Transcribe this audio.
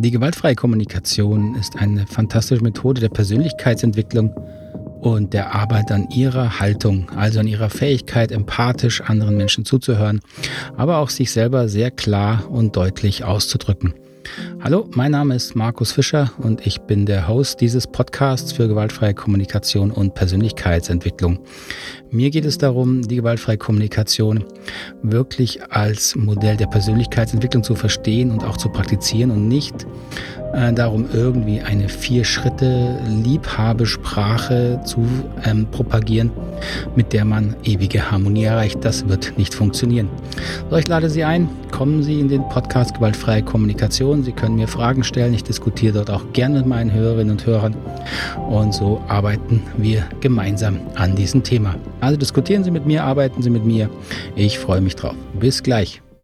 Die gewaltfreie Kommunikation ist eine fantastische Methode der Persönlichkeitsentwicklung und der Arbeit an ihrer Haltung, also an ihrer Fähigkeit, empathisch anderen Menschen zuzuhören, aber auch sich selber sehr klar und deutlich auszudrücken. Hallo, mein Name ist Markus Fischer und ich bin der Host dieses Podcasts für gewaltfreie Kommunikation und Persönlichkeitsentwicklung. Mir geht es darum, die gewaltfreie Kommunikation wirklich als Modell der Persönlichkeitsentwicklung zu verstehen und auch zu praktizieren und nicht äh, darum, irgendwie eine Vier-Schritte-Liebhabesprache zu ähm, propagieren, mit der man ewige Harmonie erreicht. Das wird nicht funktionieren. So, ich lade Sie ein, kommen Sie in den Podcast Gewaltfreie Kommunikation. Sie können mir Fragen stellen. Ich diskutiere dort auch gerne mit meinen Hörerinnen und Hörern. Und so arbeiten wir gemeinsam an diesem Thema. Also diskutieren Sie mit mir, arbeiten Sie mit mir. Ich freue mich drauf. Bis gleich.